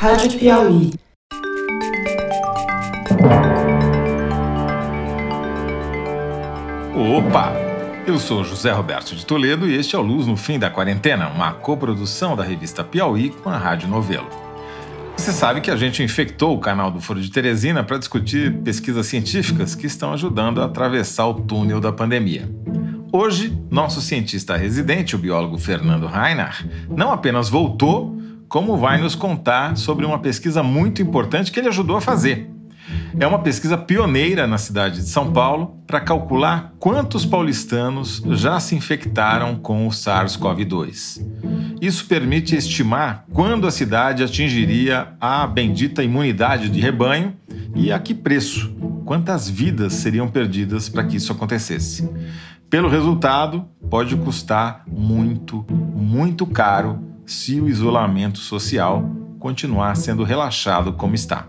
Rádio Piauí. Opa! Eu sou José Roberto de Toledo e este é o Luz no Fim da Quarentena, uma coprodução da revista Piauí com a Rádio Novelo. Você sabe que a gente infectou o canal do Foro de Teresina para discutir pesquisas científicas que estão ajudando a atravessar o túnel da pandemia. Hoje, nosso cientista residente, o biólogo Fernando Reinhardt, não apenas voltou, como vai nos contar sobre uma pesquisa muito importante que ele ajudou a fazer. É uma pesquisa pioneira na cidade de São Paulo para calcular quantos paulistanos já se infectaram com o SARS-CoV-2. Isso permite estimar quando a cidade atingiria a bendita imunidade de rebanho e a que preço, quantas vidas seriam perdidas para que isso acontecesse. Pelo resultado, pode custar muito, muito caro se o isolamento social continuar sendo relaxado como está.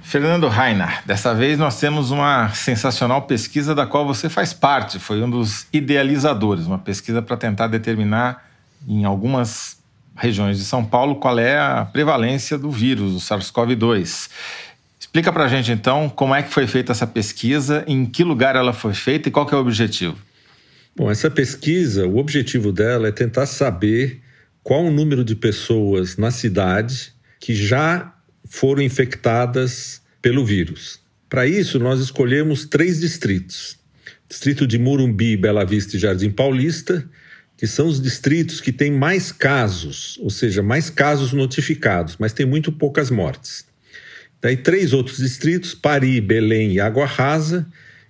Fernando Rainer, dessa vez nós temos uma sensacional pesquisa da qual você faz parte, foi um dos idealizadores, uma pesquisa para tentar determinar em algumas regiões de São Paulo qual é a prevalência do vírus, o SARS-CoV-2. Explica para a gente então como é que foi feita essa pesquisa, em que lugar ela foi feita e qual é o objetivo. Bom, essa pesquisa, o objetivo dela é tentar saber qual o número de pessoas na cidade que já foram infectadas pelo vírus. Para isso, nós escolhemos três distritos: distrito de Murumbi, Bela Vista e Jardim Paulista, que são os distritos que têm mais casos, ou seja, mais casos notificados, mas tem muito poucas mortes. Daí três outros distritos, Pari, Belém e Água Rasa,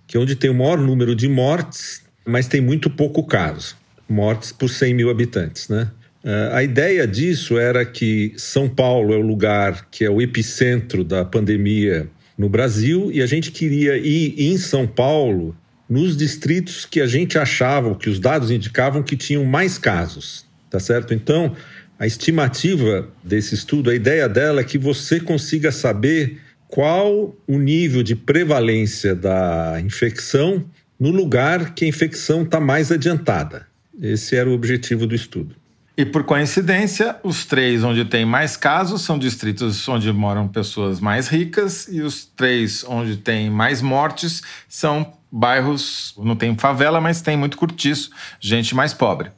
que é onde tem o maior número de mortes, mas tem muito pouco caso, mortes por 100 mil habitantes, né? Uh, a ideia disso era que São Paulo é o lugar que é o epicentro da pandemia no Brasil e a gente queria ir em São Paulo nos distritos que a gente achava, que os dados indicavam que tinham mais casos, tá certo? Então, a estimativa desse estudo, a ideia dela é que você consiga saber qual o nível de prevalência da infecção no lugar que a infecção está mais adiantada. Esse era o objetivo do estudo. E por coincidência, os três onde tem mais casos são distritos onde moram pessoas mais ricas, e os três onde tem mais mortes são bairros, não tem favela, mas tem muito cortiço, gente mais pobre.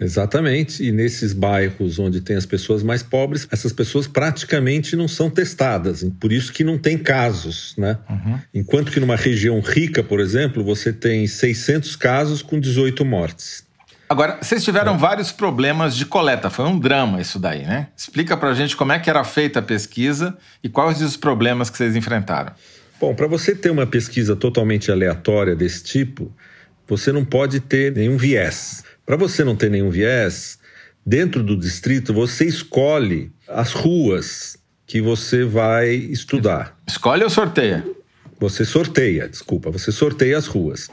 Exatamente, e nesses bairros onde tem as pessoas mais pobres, essas pessoas praticamente não são testadas, por isso que não tem casos, né? Uhum. Enquanto que numa região rica, por exemplo, você tem 600 casos com 18 mortes. Agora, vocês tiveram é. vários problemas de coleta, foi um drama isso daí, né? Explica pra gente como é que era feita a pesquisa e quais os problemas que vocês enfrentaram. Bom, para você ter uma pesquisa totalmente aleatória desse tipo, você não pode ter nenhum viés. Para você não ter nenhum viés, dentro do distrito você escolhe as ruas que você vai estudar. Escolhe ou sorteia? Você sorteia, desculpa, você sorteia as ruas.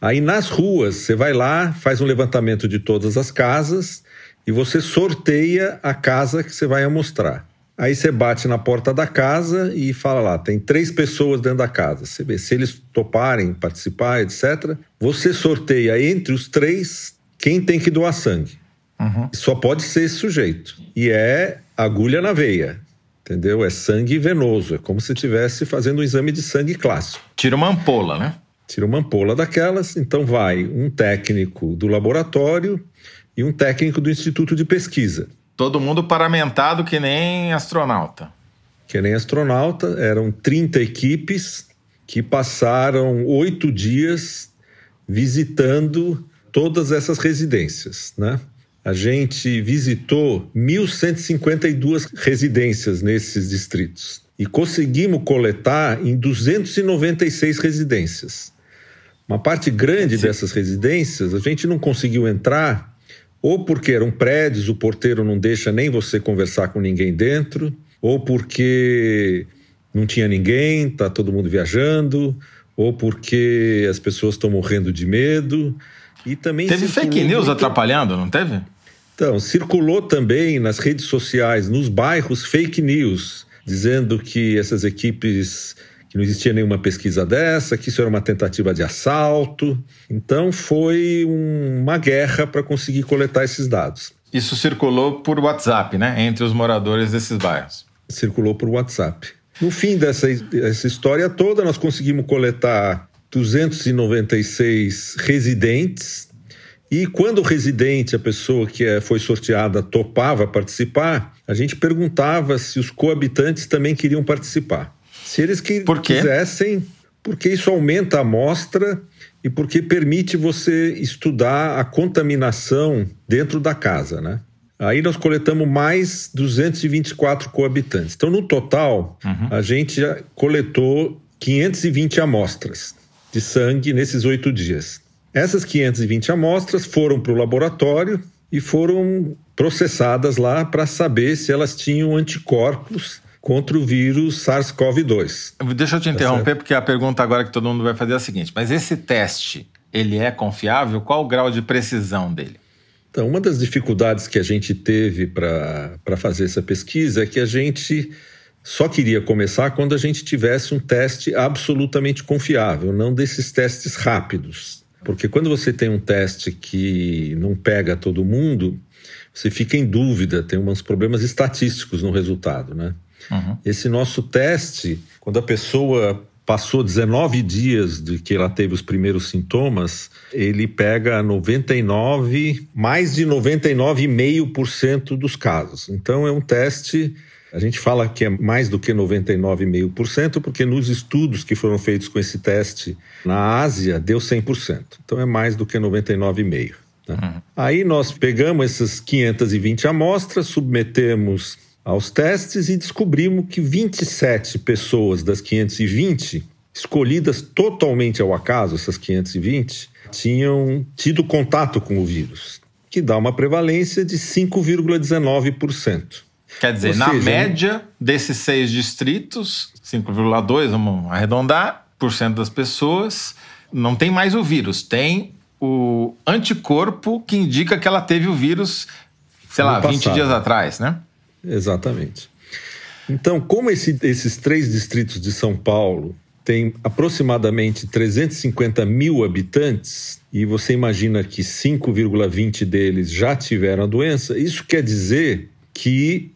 Aí nas ruas, você vai lá, faz um levantamento de todas as casas e você sorteia a casa que você vai mostrar. Aí você bate na porta da casa e fala lá, tem três pessoas dentro da casa. Você vê se eles toparem participar, etc. Você sorteia entre os três quem tem que doar sangue. Uhum. Só pode ser esse sujeito. E é agulha na veia. Entendeu? É sangue venoso. É como se estivesse fazendo um exame de sangue clássico. Tira uma ampola, né? tira uma ampola daquelas, então vai um técnico do laboratório e um técnico do instituto de pesquisa. Todo mundo paramentado que nem astronauta. Que nem astronauta, eram 30 equipes que passaram oito dias visitando todas essas residências, né? A gente visitou 1.152 residências nesses distritos e conseguimos coletar em 296 residências. Uma parte grande Sim. dessas residências a gente não conseguiu entrar, ou porque eram prédios, o porteiro não deixa nem você conversar com ninguém dentro, ou porque não tinha ninguém, está todo mundo viajando, ou porque as pessoas estão morrendo de medo. E também teve fake news muito... atrapalhando, não teve? Então, circulou também nas redes sociais, nos bairros, fake news, dizendo que essas equipes que não existia nenhuma pesquisa dessa, que isso era uma tentativa de assalto. Então foi um, uma guerra para conseguir coletar esses dados. Isso circulou por WhatsApp, né? Entre os moradores desses bairros. Circulou por WhatsApp. No fim dessa essa história toda, nós conseguimos coletar 296 residentes. E quando o residente, a pessoa que é, foi sorteada, topava participar, a gente perguntava se os coabitantes também queriam participar. Se eles que Por quisessem, porque isso aumenta a amostra e porque permite você estudar a contaminação dentro da casa, né? Aí nós coletamos mais 224 coabitantes. Então, no total, uhum. a gente já coletou 520 amostras de sangue nesses oito dias. Essas 520 amostras foram para o laboratório e foram processadas lá para saber se elas tinham anticorpos contra o vírus SARS-CoV-2. Deixa eu te tá interromper, porque a pergunta agora que todo mundo vai fazer é a seguinte: mas esse teste, ele é confiável? Qual o grau de precisão dele? Então, uma das dificuldades que a gente teve para fazer essa pesquisa é que a gente só queria começar quando a gente tivesse um teste absolutamente confiável, não desses testes rápidos. Porque quando você tem um teste que não pega todo mundo, você fica em dúvida, tem uns problemas estatísticos no resultado, né? Uhum. Esse nosso teste, quando a pessoa passou 19 dias de que ela teve os primeiros sintomas, ele pega 99, mais de 99,5% dos casos. Então é um teste a gente fala que é mais do que 99,5%, porque nos estudos que foram feitos com esse teste na Ásia, deu 100%. Então é mais do que 99,5%. Né? Uhum. Aí nós pegamos essas 520 amostras, submetemos aos testes e descobrimos que 27 pessoas das 520, escolhidas totalmente ao acaso, essas 520, tinham tido contato com o vírus, que dá uma prevalência de 5,19%. Quer dizer, Ou na seja, média desses seis distritos, 5,2, vamos arredondar, por cento das pessoas, não tem mais o vírus, tem o anticorpo que indica que ela teve o vírus, sei lá, passado. 20 dias atrás, né? Exatamente. Então, como esse, esses três distritos de São Paulo têm aproximadamente 350 mil habitantes, e você imagina que 5,20 deles já tiveram a doença, isso quer dizer que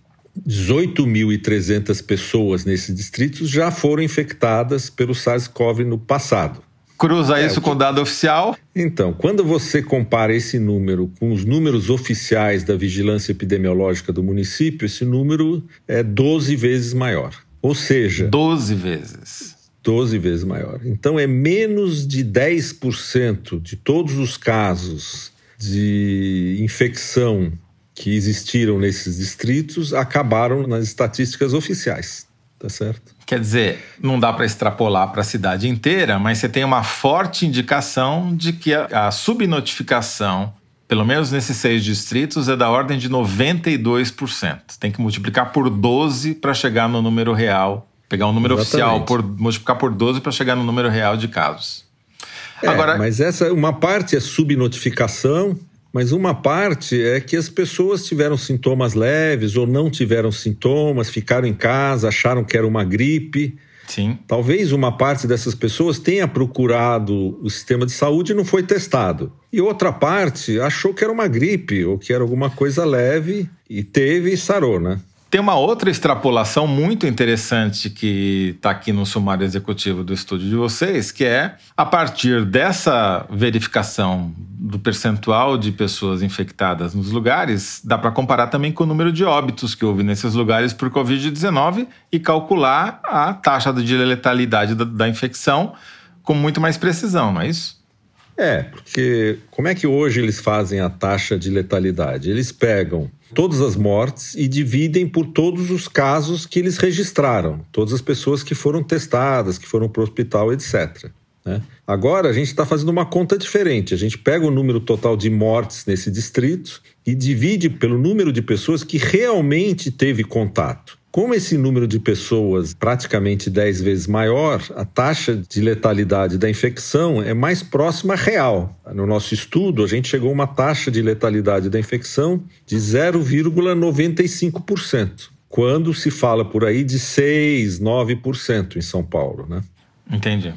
18.300 pessoas nesses distritos já foram infectadas pelo SARS-CoV no passado. Cruza é, isso com o dado oficial? Então, quando você compara esse número com os números oficiais da vigilância epidemiológica do município, esse número é 12 vezes maior. Ou seja. 12 vezes. 12 vezes maior. Então, é menos de 10% de todos os casos de infecção que existiram nesses distritos acabaram nas estatísticas oficiais tá certo? Quer dizer, não dá para extrapolar para a cidade inteira, mas você tem uma forte indicação de que a, a subnotificação, pelo menos nesses seis distritos, é da ordem de 92%. Tem que multiplicar por 12 para chegar no número real, pegar um número Exatamente. oficial, por, multiplicar por 12 para chegar no número real de casos. É, Agora, mas essa uma parte é subnotificação mas uma parte é que as pessoas tiveram sintomas leves ou não tiveram sintomas, ficaram em casa, acharam que era uma gripe. Sim. Talvez uma parte dessas pessoas tenha procurado o sistema de saúde e não foi testado. E outra parte achou que era uma gripe ou que era alguma coisa leve e teve e sarou, né? Tem uma outra extrapolação muito interessante que está aqui no sumário executivo do estúdio de vocês, que é a partir dessa verificação do percentual de pessoas infectadas nos lugares, dá para comparar também com o número de óbitos que houve nesses lugares por Covid-19 e calcular a taxa de letalidade da, da infecção com muito mais precisão, não é isso? É, porque como é que hoje eles fazem a taxa de letalidade? Eles pegam todas as mortes e dividem por todos os casos que eles registraram, todas as pessoas que foram testadas, que foram para o hospital, etc. Né? Agora a gente está fazendo uma conta diferente. A gente pega o número total de mortes nesse distrito e divide pelo número de pessoas que realmente teve contato. Como esse número de pessoas praticamente 10 vezes maior, a taxa de letalidade da infecção é mais próxima real. No nosso estudo, a gente chegou a uma taxa de letalidade da infecção de 0,95%, quando se fala por aí de 6, 9% em São Paulo, né? Entendi.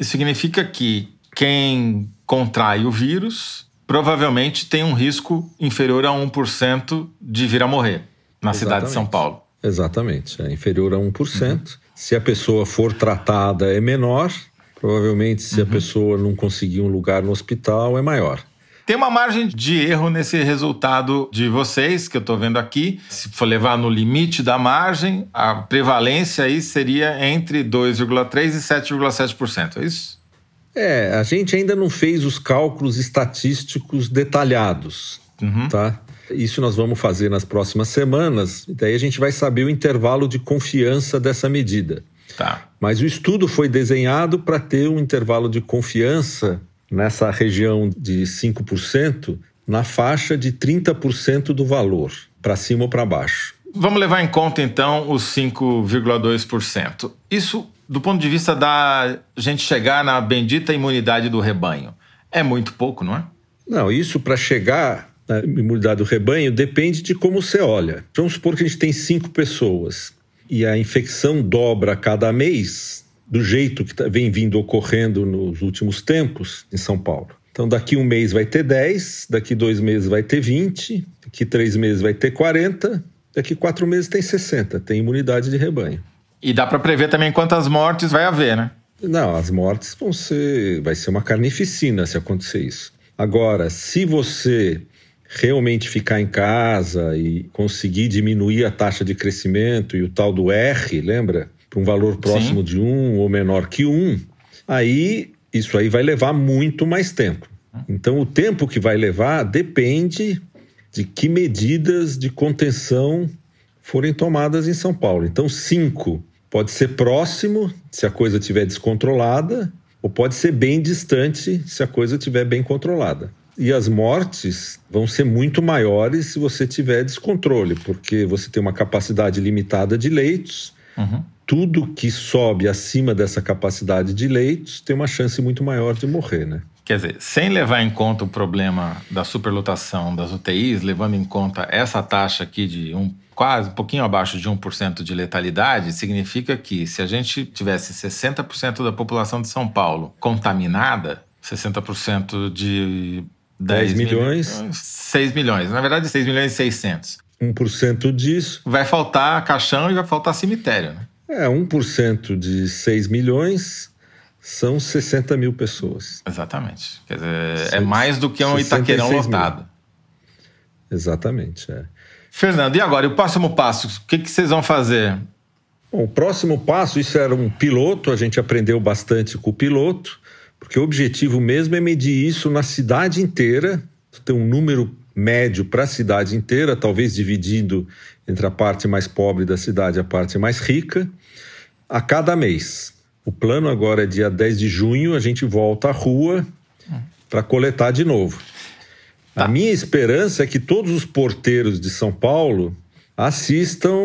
Isso significa que quem contrai o vírus provavelmente tem um risco inferior a 1% de vir a morrer na Exatamente. cidade de São Paulo. Exatamente, é inferior a 1%. Uhum. Se a pessoa for tratada, é menor. Provavelmente, se uhum. a pessoa não conseguir um lugar no hospital, é maior. Tem uma margem de erro nesse resultado de vocês, que eu estou vendo aqui. Se for levar no limite da margem, a prevalência aí seria entre 2,3% e 7,7%, é isso? É, a gente ainda não fez os cálculos estatísticos detalhados, uhum. tá? Isso nós vamos fazer nas próximas semanas, daí a gente vai saber o intervalo de confiança dessa medida. Tá. Mas o estudo foi desenhado para ter um intervalo de confiança nessa região de 5%, na faixa de 30% do valor, para cima ou para baixo. Vamos levar em conta então os 5,2%. Isso, do ponto de vista da gente chegar na bendita imunidade do rebanho, é muito pouco, não é? Não, isso para chegar na imunidade do rebanho depende de como você olha. Vamos supor que a gente tem cinco pessoas e a infecção dobra a cada mês, do jeito que tá, vem vindo ocorrendo nos últimos tempos em São Paulo. Então, daqui um mês vai ter 10, daqui dois meses vai ter 20, daqui três meses vai ter 40, daqui quatro meses tem 60, tem imunidade de rebanho. E dá para prever também quantas mortes vai haver, né? Não, as mortes vão ser. Vai ser uma carnificina se acontecer isso. Agora, se você realmente ficar em casa e conseguir diminuir a taxa de crescimento e o tal do R, lembra? Para um valor próximo Sim. de um ou menor que um, aí isso aí vai levar muito mais tempo. Então, o tempo que vai levar depende de que medidas de contenção forem tomadas em São Paulo. Então, cinco pode ser próximo se a coisa estiver descontrolada, ou pode ser bem distante se a coisa estiver bem controlada. E as mortes vão ser muito maiores se você tiver descontrole, porque você tem uma capacidade limitada de leitos. Uhum tudo que sobe acima dessa capacidade de leitos tem uma chance muito maior de morrer, né? Quer dizer, sem levar em conta o problema da superlotação das UTIs, levando em conta essa taxa aqui de um, quase um pouquinho abaixo de 1% de letalidade, significa que se a gente tivesse 60% da população de São Paulo contaminada, 60% de 10, 10 milhões, 6 milhões, na verdade 6 milhões e 600. 1% disso. Vai faltar caixão e vai faltar cemitério, né? É, 1% de 6 milhões são 60 mil pessoas. Exatamente. Quer dizer, é mais do que um Itaquerão lotado. Exatamente, é. Fernando, e agora, e o próximo passo? O que, que vocês vão fazer? Bom, o próximo passo, isso era um piloto, a gente aprendeu bastante com o piloto, porque o objetivo mesmo é medir isso na cidade inteira, ter um número médio para a cidade inteira, talvez dividindo entre a parte mais pobre da cidade e a parte mais rica, a cada mês. O plano agora é dia 10 de junho, a gente volta à rua para coletar de novo. Tá. A minha esperança é que todos os porteiros de São Paulo assistam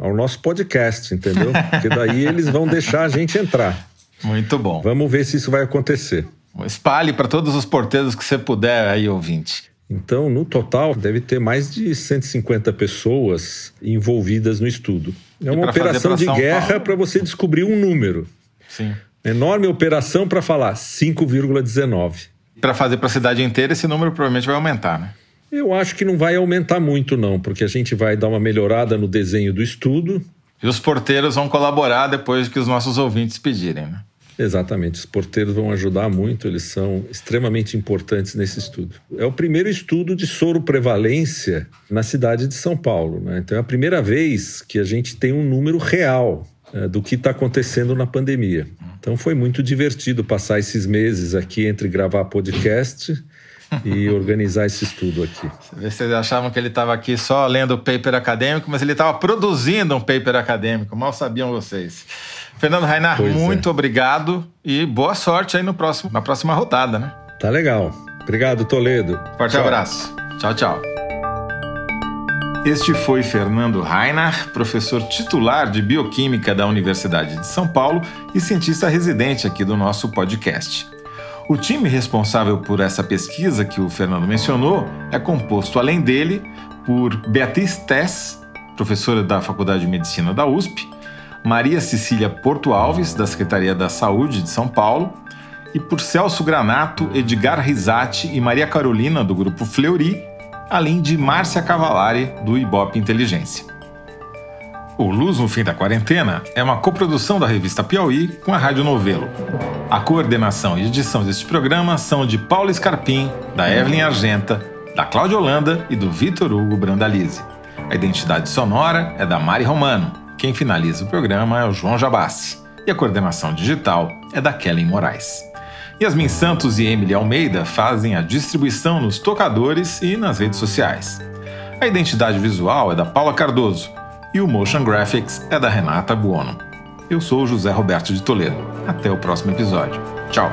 ao nosso podcast, entendeu? Porque daí eles vão deixar a gente entrar. Muito bom. Vamos ver se isso vai acontecer. Espalhe para todos os porteiros que você puder aí, ouvinte. Então, no total, deve ter mais de 150 pessoas envolvidas no estudo. É uma operação de guerra para você descobrir um número. Sim. Enorme operação para falar 5,19. Para fazer para a cidade inteira, esse número provavelmente vai aumentar, né? Eu acho que não vai aumentar muito, não, porque a gente vai dar uma melhorada no desenho do estudo. E os porteiros vão colaborar depois que os nossos ouvintes pedirem, né? Exatamente, os porteiros vão ajudar muito, eles são extremamente importantes nesse estudo. É o primeiro estudo de soro prevalência na cidade de São Paulo, né? então é a primeira vez que a gente tem um número real é, do que está acontecendo na pandemia. Então foi muito divertido passar esses meses aqui entre gravar podcast e organizar esse estudo aqui. Vocês achavam que ele estava aqui só lendo o paper acadêmico, mas ele estava produzindo um paper acadêmico, mal sabiam vocês. Fernando Rainar, pois muito é. obrigado e boa sorte aí no próximo, na próxima rodada, né? Tá legal. Obrigado, Toledo. Forte tchau. abraço. Tchau, tchau. Este foi Fernando Rainar, professor titular de Bioquímica da Universidade de São Paulo e cientista residente aqui do nosso podcast. O time responsável por essa pesquisa que o Fernando mencionou é composto, além dele, por Beatriz Tess, professora da Faculdade de Medicina da USP, Maria Cecília Porto Alves, da Secretaria da Saúde de São Paulo, e por Celso Granato, Edgar Risati e Maria Carolina, do grupo Fleury, além de Márcia Cavalari, do Ibope Inteligência. O Luz no Fim da Quarentena é uma coprodução da revista Piauí com a Rádio Novelo. A coordenação e edição deste programa são de Paulo Scarpim, da Evelyn Argenta, da Cláudia Holanda e do Vitor Hugo Brandalize. A identidade sonora é da Mari Romano. Quem finaliza o programa é o João Jabassi. E a coordenação digital é da Kellen Moraes. Yasmin Santos e Emily Almeida fazem a distribuição nos tocadores e nas redes sociais. A identidade visual é da Paula Cardoso e o Motion Graphics é da Renata Buono. Eu sou José Roberto de Toledo. Até o próximo episódio. Tchau!